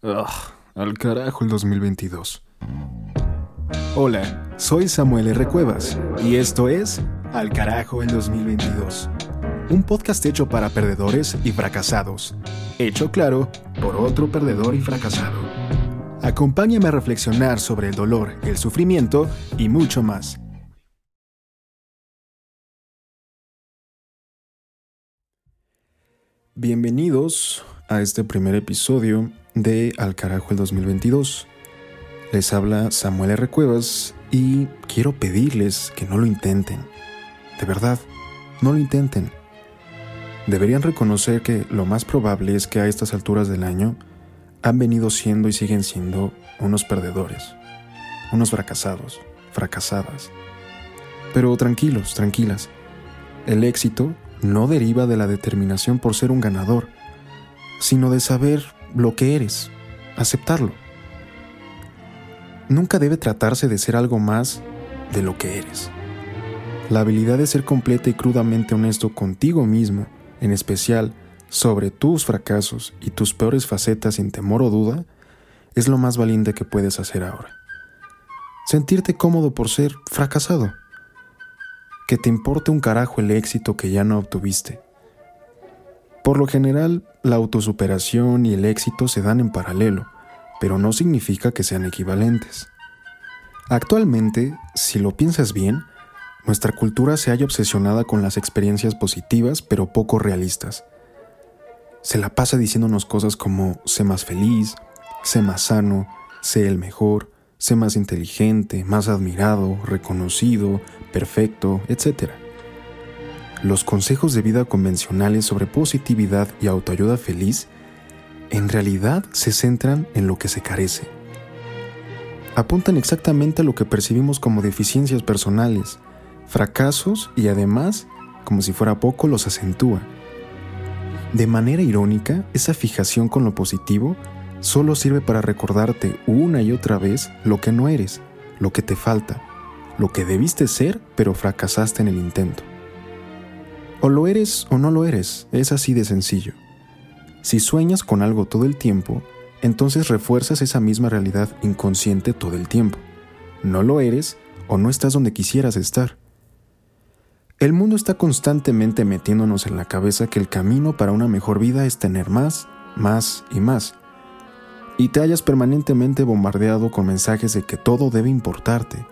Ugh, al carajo el 2022. Hola, soy Samuel R. Cuevas y esto es Al carajo el 2022. Un podcast hecho para perdedores y fracasados. Hecho claro por otro perdedor y fracasado. Acompáñame a reflexionar sobre el dolor, el sufrimiento y mucho más. Bienvenidos a este primer episodio de Al Carajo el 2022. Les habla Samuel R. Cuevas y quiero pedirles que no lo intenten. De verdad, no lo intenten. Deberían reconocer que lo más probable es que a estas alturas del año han venido siendo y siguen siendo unos perdedores, unos fracasados, fracasadas. Pero tranquilos, tranquilas. El éxito no deriva de la determinación por ser un ganador, sino de saber lo que eres, aceptarlo. Nunca debe tratarse de ser algo más de lo que eres. La habilidad de ser completa y crudamente honesto contigo mismo, en especial sobre tus fracasos y tus peores facetas sin temor o duda, es lo más valiente que puedes hacer ahora. Sentirte cómodo por ser fracasado. Que te importe un carajo el éxito que ya no obtuviste por lo general, la autosuperación y el éxito se dan en paralelo, pero no significa que sean equivalentes. Actualmente, si lo piensas bien, nuestra cultura se halla obsesionada con las experiencias positivas pero poco realistas. Se la pasa diciéndonos cosas como sé más feliz, sé más sano, sé el mejor, sé más inteligente, más admirado, reconocido, perfecto, etc. Los consejos de vida convencionales sobre positividad y autoayuda feliz en realidad se centran en lo que se carece. Apuntan exactamente a lo que percibimos como deficiencias personales, fracasos y además, como si fuera poco, los acentúa. De manera irónica, esa fijación con lo positivo solo sirve para recordarte una y otra vez lo que no eres, lo que te falta, lo que debiste ser pero fracasaste en el intento. O lo eres o no lo eres, es así de sencillo. Si sueñas con algo todo el tiempo, entonces refuerzas esa misma realidad inconsciente todo el tiempo. No lo eres o no estás donde quisieras estar. El mundo está constantemente metiéndonos en la cabeza que el camino para una mejor vida es tener más, más y más. Y te hayas permanentemente bombardeado con mensajes de que todo debe importarte.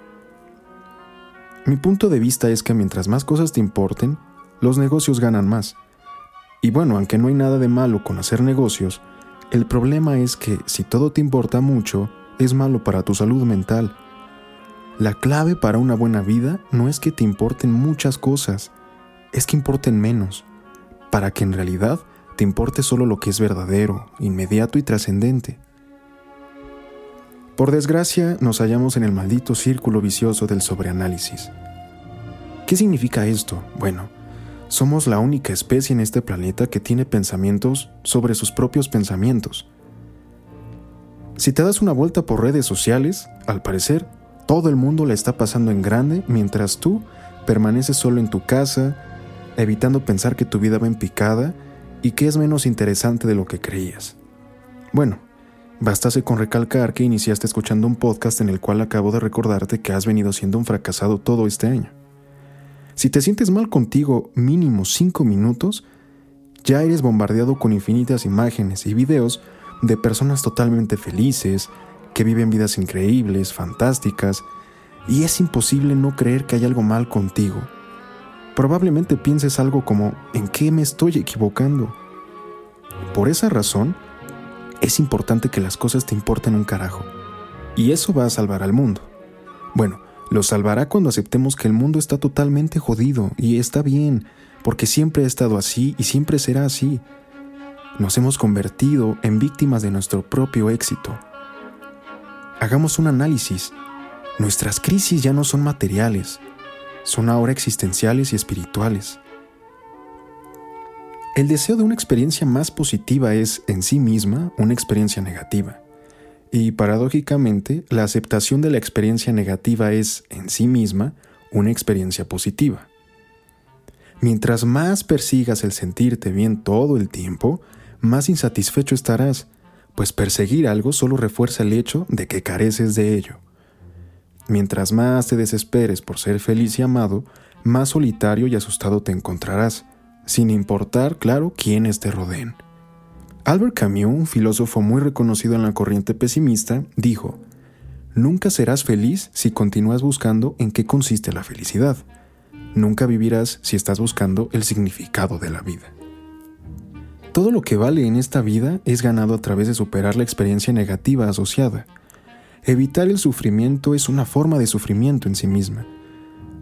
Mi punto de vista es que mientras más cosas te importen, los negocios ganan más. Y bueno, aunque no hay nada de malo con hacer negocios, el problema es que si todo te importa mucho, es malo para tu salud mental. La clave para una buena vida no es que te importen muchas cosas, es que importen menos, para que en realidad te importe solo lo que es verdadero, inmediato y trascendente. Por desgracia, nos hallamos en el maldito círculo vicioso del sobreanálisis. ¿Qué significa esto? Bueno, somos la única especie en este planeta que tiene pensamientos sobre sus propios pensamientos. Si te das una vuelta por redes sociales, al parecer, todo el mundo la está pasando en grande mientras tú permaneces solo en tu casa, evitando pensar que tu vida va en picada y que es menos interesante de lo que creías. Bueno, bastase con recalcar que iniciaste escuchando un podcast en el cual acabo de recordarte que has venido siendo un fracasado todo este año. Si te sientes mal contigo mínimo 5 minutos, ya eres bombardeado con infinitas imágenes y videos de personas totalmente felices, que viven vidas increíbles, fantásticas, y es imposible no creer que hay algo mal contigo. Probablemente pienses algo como, ¿en qué me estoy equivocando? Por esa razón, es importante que las cosas te importen un carajo. Y eso va a salvar al mundo. Bueno, lo salvará cuando aceptemos que el mundo está totalmente jodido y está bien, porque siempre ha estado así y siempre será así. Nos hemos convertido en víctimas de nuestro propio éxito. Hagamos un análisis. Nuestras crisis ya no son materiales, son ahora existenciales y espirituales. El deseo de una experiencia más positiva es, en sí misma, una experiencia negativa. Y paradójicamente, la aceptación de la experiencia negativa es, en sí misma, una experiencia positiva. Mientras más persigas el sentirte bien todo el tiempo, más insatisfecho estarás, pues perseguir algo solo refuerza el hecho de que careces de ello. Mientras más te desesperes por ser feliz y amado, más solitario y asustado te encontrarás, sin importar, claro, quiénes te rodeen. Albert Camus, un filósofo muy reconocido en la corriente pesimista, dijo, Nunca serás feliz si continúas buscando en qué consiste la felicidad. Nunca vivirás si estás buscando el significado de la vida. Todo lo que vale en esta vida es ganado a través de superar la experiencia negativa asociada. Evitar el sufrimiento es una forma de sufrimiento en sí misma.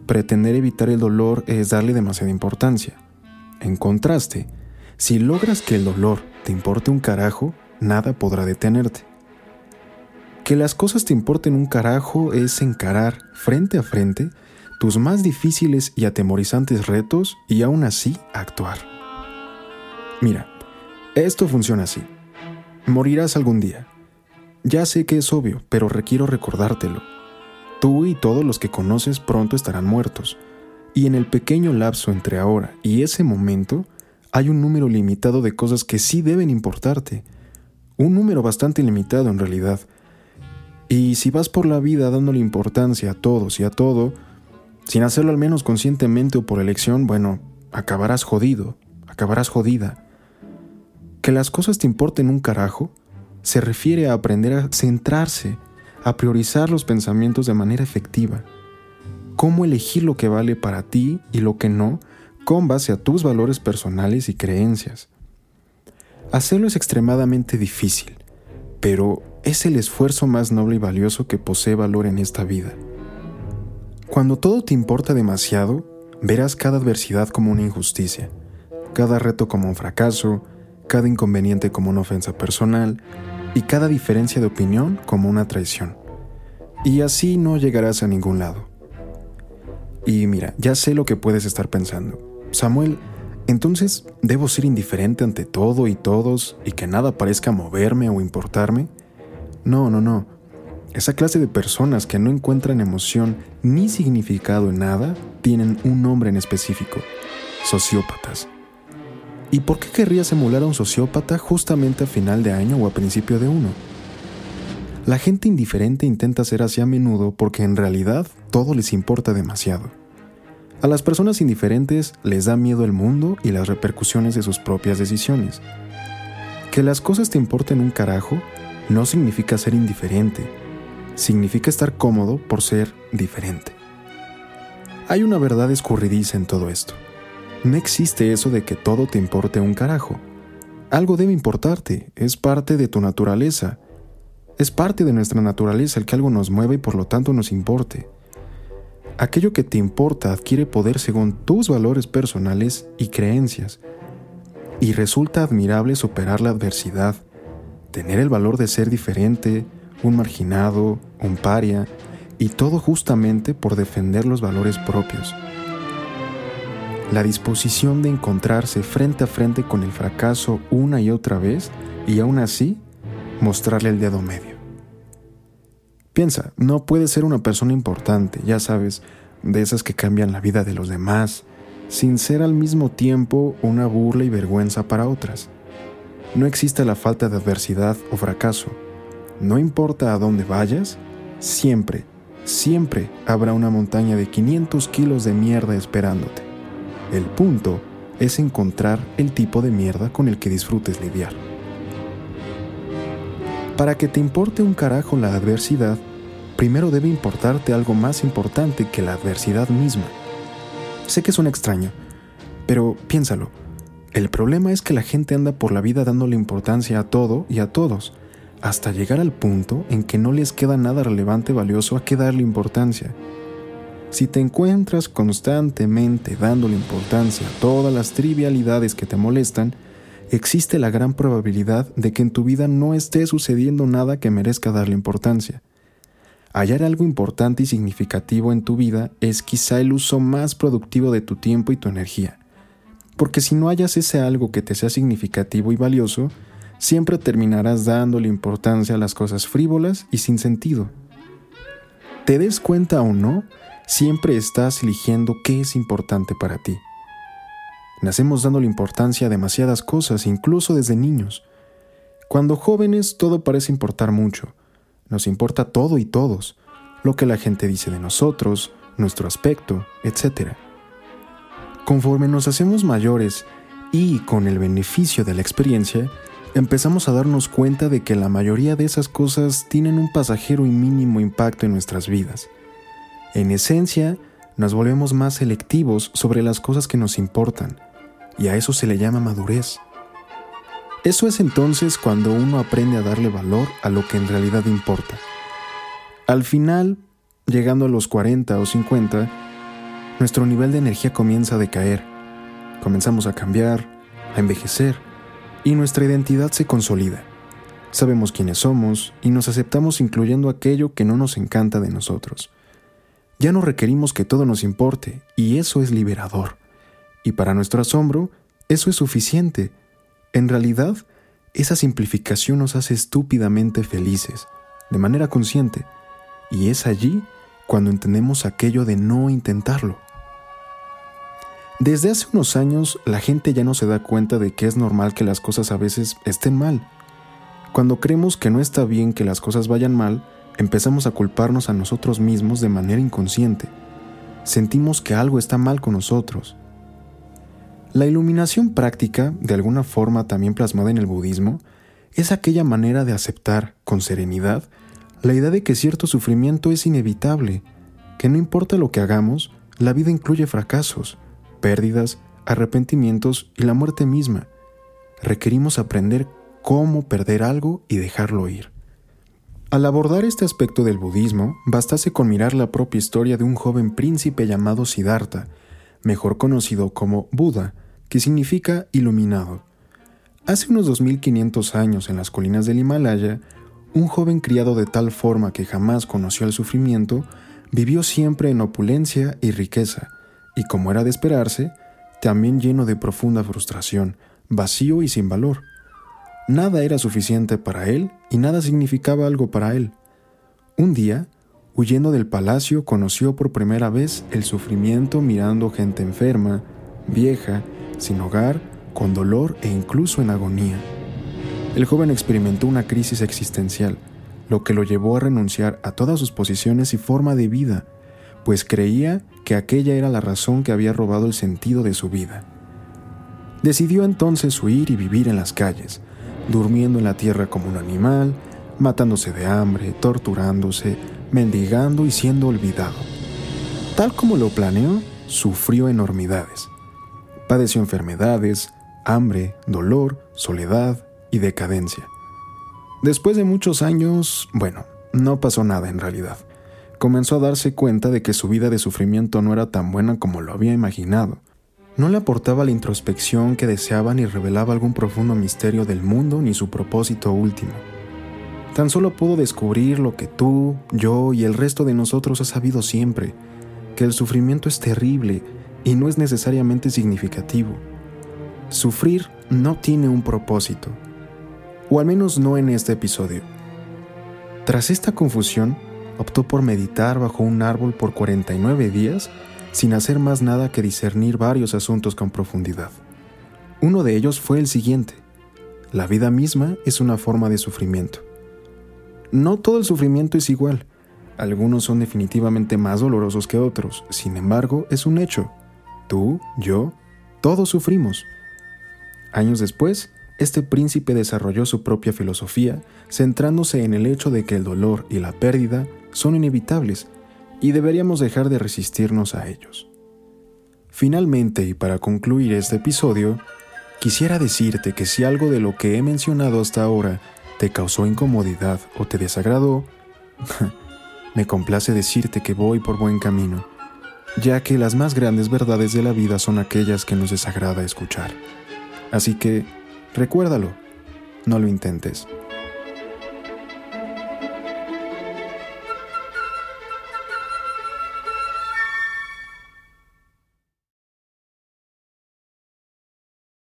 Pretender evitar el dolor es darle demasiada importancia. En contraste, si logras que el dolor te importe un carajo, nada podrá detenerte. Que las cosas te importen un carajo es encarar frente a frente tus más difíciles y atemorizantes retos y aún así actuar. Mira, esto funciona así. Morirás algún día. Ya sé que es obvio, pero requiero recordártelo. Tú y todos los que conoces pronto estarán muertos, y en el pequeño lapso entre ahora y ese momento hay un número limitado de cosas que sí deben importarte. Un número bastante limitado en realidad, y si vas por la vida dándole importancia a todos y a todo, sin hacerlo al menos conscientemente o por elección, bueno, acabarás jodido, acabarás jodida. Que las cosas te importen un carajo se refiere a aprender a centrarse, a priorizar los pensamientos de manera efectiva. Cómo elegir lo que vale para ti y lo que no con base a tus valores personales y creencias. Hacerlo es extremadamente difícil, pero es el esfuerzo más noble y valioso que posee valor en esta vida. Cuando todo te importa demasiado, verás cada adversidad como una injusticia, cada reto como un fracaso, cada inconveniente como una ofensa personal y cada diferencia de opinión como una traición. Y así no llegarás a ningún lado. Y mira, ya sé lo que puedes estar pensando. Samuel, entonces, ¿debo ser indiferente ante todo y todos y que nada parezca moverme o importarme? No, no, no. Esa clase de personas que no encuentran emoción ni significado en nada tienen un nombre en específico, sociópatas. ¿Y por qué querrías emular a un sociópata justamente a final de año o a principio de uno? La gente indiferente intenta ser así a menudo porque en realidad todo les importa demasiado. A las personas indiferentes les da miedo el mundo y las repercusiones de sus propias decisiones. Que las cosas te importen un carajo no significa ser indiferente, significa estar cómodo por ser diferente. Hay una verdad escurridiza en todo esto. No existe eso de que todo te importe un carajo. Algo debe importarte, es parte de tu naturaleza. Es parte de nuestra naturaleza el que algo nos mueva y por lo tanto nos importe. Aquello que te importa adquiere poder según tus valores personales y creencias, y resulta admirable superar la adversidad, tener el valor de ser diferente, un marginado, un paria, y todo justamente por defender los valores propios. La disposición de encontrarse frente a frente con el fracaso una y otra vez y aún así mostrarle el dedo medio. Piensa, no puedes ser una persona importante, ya sabes, de esas que cambian la vida de los demás, sin ser al mismo tiempo una burla y vergüenza para otras. No existe la falta de adversidad o fracaso. No importa a dónde vayas, siempre, siempre habrá una montaña de 500 kilos de mierda esperándote. El punto es encontrar el tipo de mierda con el que disfrutes lidiar. Para que te importe un carajo la adversidad, primero debe importarte algo más importante que la adversidad misma. Sé que un extraño, pero piénsalo el problema es que la gente anda por la vida dándole importancia a todo y a todos, hasta llegar al punto en que no les queda nada relevante valioso a qué darle importancia. Si te encuentras constantemente dándole importancia a todas las trivialidades que te molestan, existe la gran probabilidad de que en tu vida no esté sucediendo nada que merezca darle importancia. Hallar algo importante y significativo en tu vida es quizá el uso más productivo de tu tiempo y tu energía. Porque si no hayas ese algo que te sea significativo y valioso, siempre terminarás dándole importancia a las cosas frívolas y sin sentido. Te des cuenta o no, siempre estás eligiendo qué es importante para ti. Nacemos dándole importancia a demasiadas cosas, incluso desde niños. Cuando jóvenes todo parece importar mucho. Nos importa todo y todos, lo que la gente dice de nosotros, nuestro aspecto, etc. Conforme nos hacemos mayores y con el beneficio de la experiencia, empezamos a darnos cuenta de que la mayoría de esas cosas tienen un pasajero y mínimo impacto en nuestras vidas. En esencia, nos volvemos más selectivos sobre las cosas que nos importan, y a eso se le llama madurez. Eso es entonces cuando uno aprende a darle valor a lo que en realidad importa. Al final, llegando a los 40 o 50, nuestro nivel de energía comienza a decaer. Comenzamos a cambiar, a envejecer, y nuestra identidad se consolida. Sabemos quiénes somos y nos aceptamos incluyendo aquello que no nos encanta de nosotros. Ya no requerimos que todo nos importe, y eso es liberador. Y para nuestro asombro, eso es suficiente en realidad, esa simplificación nos hace estúpidamente felices, de manera consciente, y es allí cuando entendemos aquello de no intentarlo. Desde hace unos años la gente ya no se da cuenta de que es normal que las cosas a veces estén mal. Cuando creemos que no está bien que las cosas vayan mal, empezamos a culparnos a nosotros mismos de manera inconsciente. Sentimos que algo está mal con nosotros, la iluminación práctica, de alguna forma también plasmada en el budismo, es aquella manera de aceptar, con serenidad, la idea de que cierto sufrimiento es inevitable, que no importa lo que hagamos, la vida incluye fracasos, pérdidas, arrepentimientos y la muerte misma. Requerimos aprender cómo perder algo y dejarlo ir. Al abordar este aspecto del budismo, bastase con mirar la propia historia de un joven príncipe llamado Siddhartha, mejor conocido como Buda, que significa iluminado. Hace unos 2500 años en las colinas del Himalaya, un joven criado de tal forma que jamás conoció el sufrimiento, vivió siempre en opulencia y riqueza, y como era de esperarse, también lleno de profunda frustración, vacío y sin valor. Nada era suficiente para él y nada significaba algo para él. Un día, huyendo del palacio, conoció por primera vez el sufrimiento mirando gente enferma, vieja sin hogar, con dolor e incluso en agonía. El joven experimentó una crisis existencial, lo que lo llevó a renunciar a todas sus posiciones y forma de vida, pues creía que aquella era la razón que había robado el sentido de su vida. Decidió entonces huir y vivir en las calles, durmiendo en la tierra como un animal, matándose de hambre, torturándose, mendigando y siendo olvidado. Tal como lo planeó, sufrió enormidades. Padeció enfermedades, hambre, dolor, soledad y decadencia. Después de muchos años, bueno, no pasó nada en realidad. Comenzó a darse cuenta de que su vida de sufrimiento no era tan buena como lo había imaginado. No le aportaba la introspección que deseaba ni revelaba algún profundo misterio del mundo ni su propósito último. Tan solo pudo descubrir lo que tú, yo y el resto de nosotros ha sabido siempre, que el sufrimiento es terrible y no es necesariamente significativo. Sufrir no tiene un propósito, o al menos no en este episodio. Tras esta confusión, optó por meditar bajo un árbol por 49 días sin hacer más nada que discernir varios asuntos con profundidad. Uno de ellos fue el siguiente. La vida misma es una forma de sufrimiento. No todo el sufrimiento es igual. Algunos son definitivamente más dolorosos que otros. Sin embargo, es un hecho. Tú, yo, todos sufrimos. Años después, este príncipe desarrolló su propia filosofía, centrándose en el hecho de que el dolor y la pérdida son inevitables y deberíamos dejar de resistirnos a ellos. Finalmente, y para concluir este episodio, quisiera decirte que si algo de lo que he mencionado hasta ahora te causó incomodidad o te desagradó, me complace decirte que voy por buen camino ya que las más grandes verdades de la vida son aquellas que nos desagrada escuchar. Así que, recuérdalo, no lo intentes.